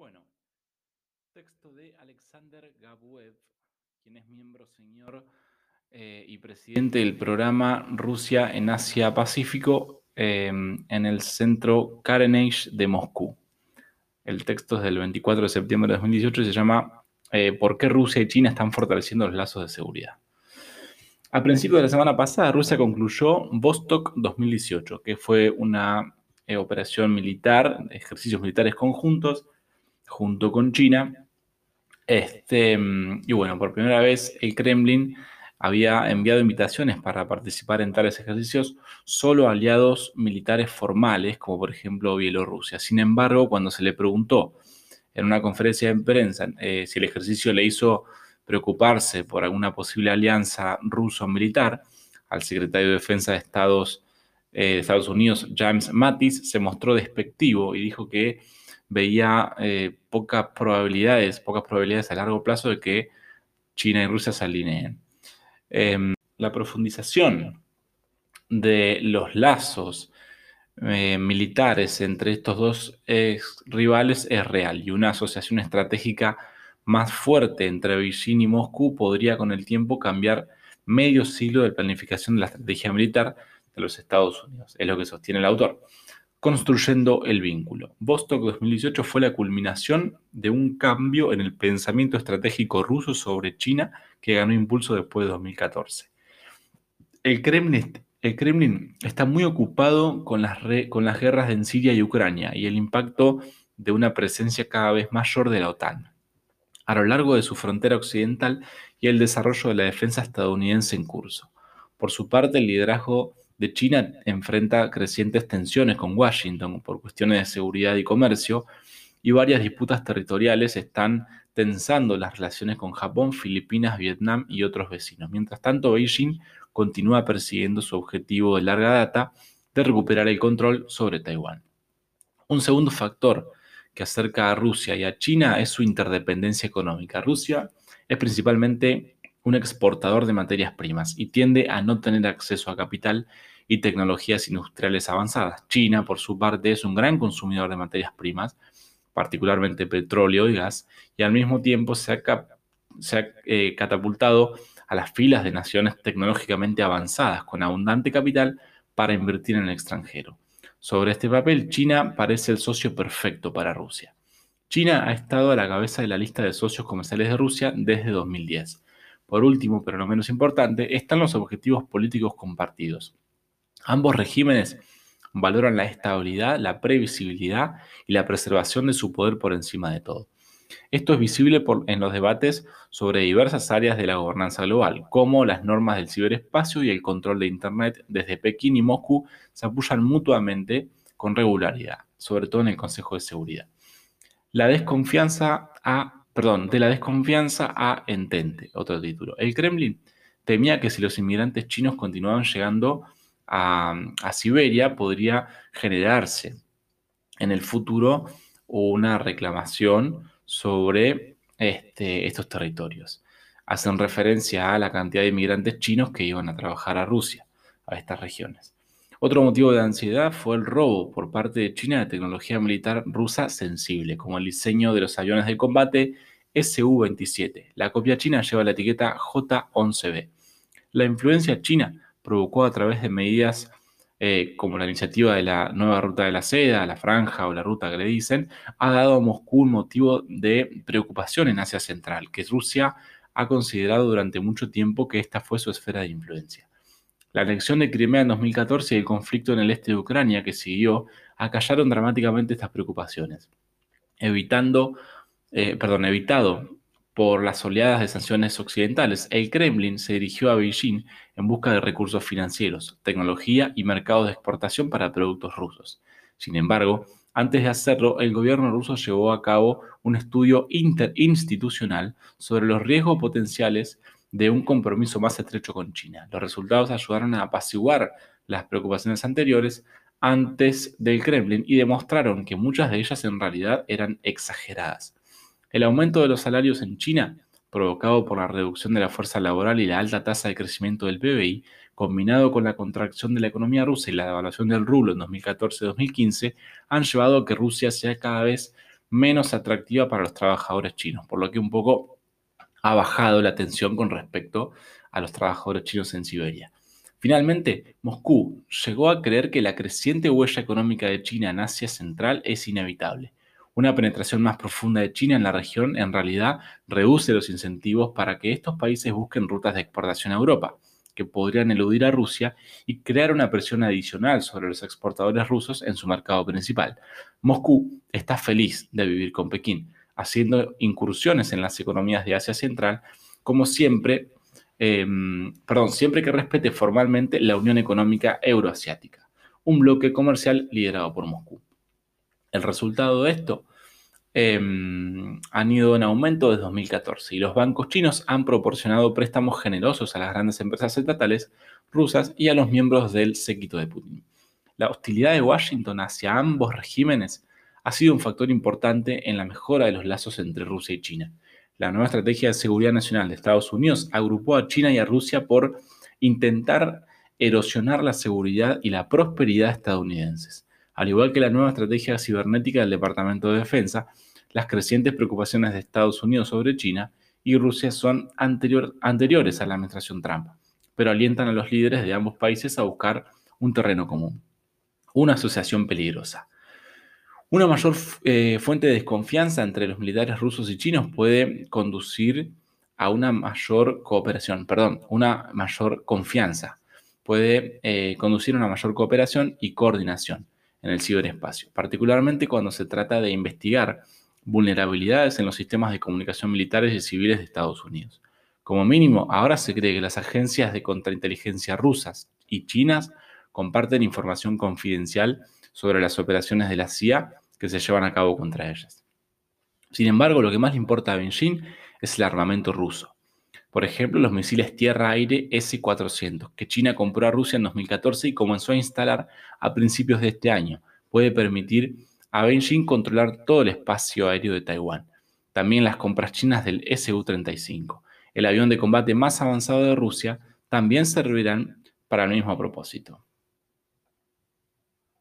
Bueno, texto de Alexander Gabuev, quien es miembro señor eh, y presidente del programa Rusia en Asia-Pacífico em, en el centro Karenage de Moscú. El texto es del 24 de septiembre de 2018 y se llama eh, ¿Por qué Rusia y China están fortaleciendo los lazos de seguridad? A principios de la semana pasada, Rusia concluyó Vostok 2018, que fue una eh, operación militar, ejercicios militares conjuntos junto con China. Este, y bueno, por primera vez el Kremlin había enviado invitaciones para participar en tales ejercicios solo a aliados militares formales, como por ejemplo Bielorrusia. Sin embargo, cuando se le preguntó en una conferencia de prensa eh, si el ejercicio le hizo preocuparse por alguna posible alianza ruso-militar, al secretario de Defensa de Estados, eh, de Estados Unidos, James Mattis, se mostró despectivo y dijo que veía eh, pocas probabilidades, pocas probabilidades a largo plazo de que China y Rusia se alineen. Em, la profundización de los lazos eh, militares entre estos dos rivales es real y una asociación estratégica más fuerte entre Beijing y Moscú podría con el tiempo cambiar medio siglo de planificación de la estrategia militar de los Estados Unidos, es lo que sostiene el autor construyendo el vínculo. Vostok 2018 fue la culminación de un cambio en el pensamiento estratégico ruso sobre China que ganó impulso después de 2014. El Kremlin, está muy ocupado con las, con las guerras en Siria y Ucrania y el impacto de una presencia cada vez mayor de la OTAN a lo largo de su frontera occidental y el desarrollo de la defensa estadounidense en curso. Por su parte, el liderazgo de China enfrenta crecientes tensiones con Washington por cuestiones de seguridad y comercio y varias disputas territoriales están tensando las relaciones con Japón, Filipinas, Vietnam y otros vecinos. Mientras tanto, Beijing continúa persiguiendo su objetivo de larga data de recuperar el control sobre Taiwán. Un segundo factor que acerca a Rusia y a China es su interdependencia económica. Rusia es principalmente un exportador de materias primas y tiende a no tener acceso a capital y tecnologías industriales avanzadas. China, por su parte, es un gran consumidor de materias primas, particularmente petróleo y gas, y al mismo tiempo se ha, eh, catapultado a las filas de naciones tecnológicamente avanzadas con abundante capital para invertir en el extranjero. Sobre este papel, China parece el socio perfecto para Rusia. China ha estado a la cabeza de la lista de socios comerciales de Rusia desde 2010. Por último, pero no menos importante, están los objetivos políticos compartidos. Ambos regímenes valoran la estabilidad, la previsibilidad y la preservación de su poder por encima de todo. Esto es visible en los debates sobre diversas áreas de la gobernanza global, como las normas del ciberespacio y el control de Internet desde Pekín y Moscú se apoyan mutuamente con regularidad, sobre todo en el Consejo de Seguridad. La desconfianza a perdón, de la desconfianza a entente, otro título. El Kremlin temía que si los inmigrantes chinos continuaban llegando a, Siberia, podría generarse en el futuro una reclamación sobre este, estos territorios. Hacen referencia a la cantidad de inmigrantes chinos que iban a trabajar a Rusia, a estas regiones. Otro motivo de ansiedad fue el robo por parte de China de tecnología militar rusa sensible, como el diseño de los aviones de combate Su-27. La copia china lleva la etiqueta J-11B. La influencia china provocó a través de medidas eh, como la iniciativa de la nueva ruta de la seda, la franja o la ruta que le dicen, ha dado a Moscú un motivo de preocupación en Asia Central, que Rusia ha considerado durante mucho tiempo que esta fue su esfera de influencia. La anexión de Crimea en 2014 y el conflicto en el este de Ucrania que siguió acallaron dramáticamente estas preocupaciones, evitando, eh, perdón, evitado por las oleadas de sanciones occidentales. El Kremlin se dirigió a Beijing en busca de recursos financieros, tecnología y mercados de exportación para productos rusos. Sin embargo, antes de hacerlo, el gobierno ruso llevó a cabo un estudio interinstitucional sobre los riesgos potenciales de un compromiso más estrecho con China. Los resultados ayudaron a apaciguar las preocupaciones anteriores antes del Kremlin y demostraron que muchas de ellas en realidad eran exageradas. El aumento de los salarios en China, provocado por la reducción de la fuerza laboral y la alta tasa de crecimiento del PBI, combinado con la contracción de la economía rusa y la devaluación del rublo en 2014-2015, han llevado a que Rusia sea cada vez menos atractiva para los trabajadores chinos, por lo que un poco ha bajado la tensión con respecto a los trabajadores chinos en Siberia. Finalmente, Moscú llegó a creer que la creciente huella económica de China en Asia Central es inevitable. Una penetración más profunda de China en la región en realidad reduce los incentivos para que estos países busquen rutas de exportación a Europa, que podrían eludir a Rusia y crear una presión adicional sobre los exportadores rusos en su mercado principal. Moscú está feliz de vivir con Pekín, haciendo incursiones en las economías de Asia Central, como siempre Em, perdón, siempre que respete formalmente la Unión Económica Euroasiática, un bloque comercial liderado por Moscú. El resultado de esto em, han ido en aumento desde 2014 y los bancos chinos han proporcionado préstamos generosos a las grandes empresas estatales rusas y a los miembros del séquito de Putin. La hostilidad de Washington hacia ambos regímenes ha sido un factor importante en la mejora de los lazos entre Rusia y China la nueva estrategia de seguridad nacional de Estados Unidos agrupó a China y a Rusia por intentar erosionar la seguridad y la prosperidad estadounidenses. Al igual que la nueva estrategia cibernética del Departamento de Defensa, las crecientes preocupaciones de Estados Unidos sobre China y Rusia son anteriores a la administración Trump, pero alientan a los líderes de ambos países a buscar un terreno común, una asociación peligrosa. Una mayor eh, fuente de desconfianza entre los militares rusos y chinos puede conducir a una mayor cooperación, perdón, una mayor confianza. Puede eh, conducir a una mayor cooperación y coordinación en el ciberespacio, particularmente cuando se trata de investigar vulnerabilidades en los sistemas de comunicación militares y civiles de Estados Unidos. Como mínimo, ahora se cree que las agencias de contrainteligencia rusas y chinas comparten información confidencial sobre las operaciones de la CIA que se llevan a cabo contra ellas. Sin embargo, lo que más le importa a Beijing es el armamento ruso. Por ejemplo, los misiles tierra-aire S-400, que China compró a Rusia en 2014 y comenzó a instalar a principios de este año. Puede permitir a Beijing controlar todo el espacio aéreo de Taiwán. También las compras chinas del Su-35, el avión de combate más avanzado de Rusia, también servirán para el mismo propósito.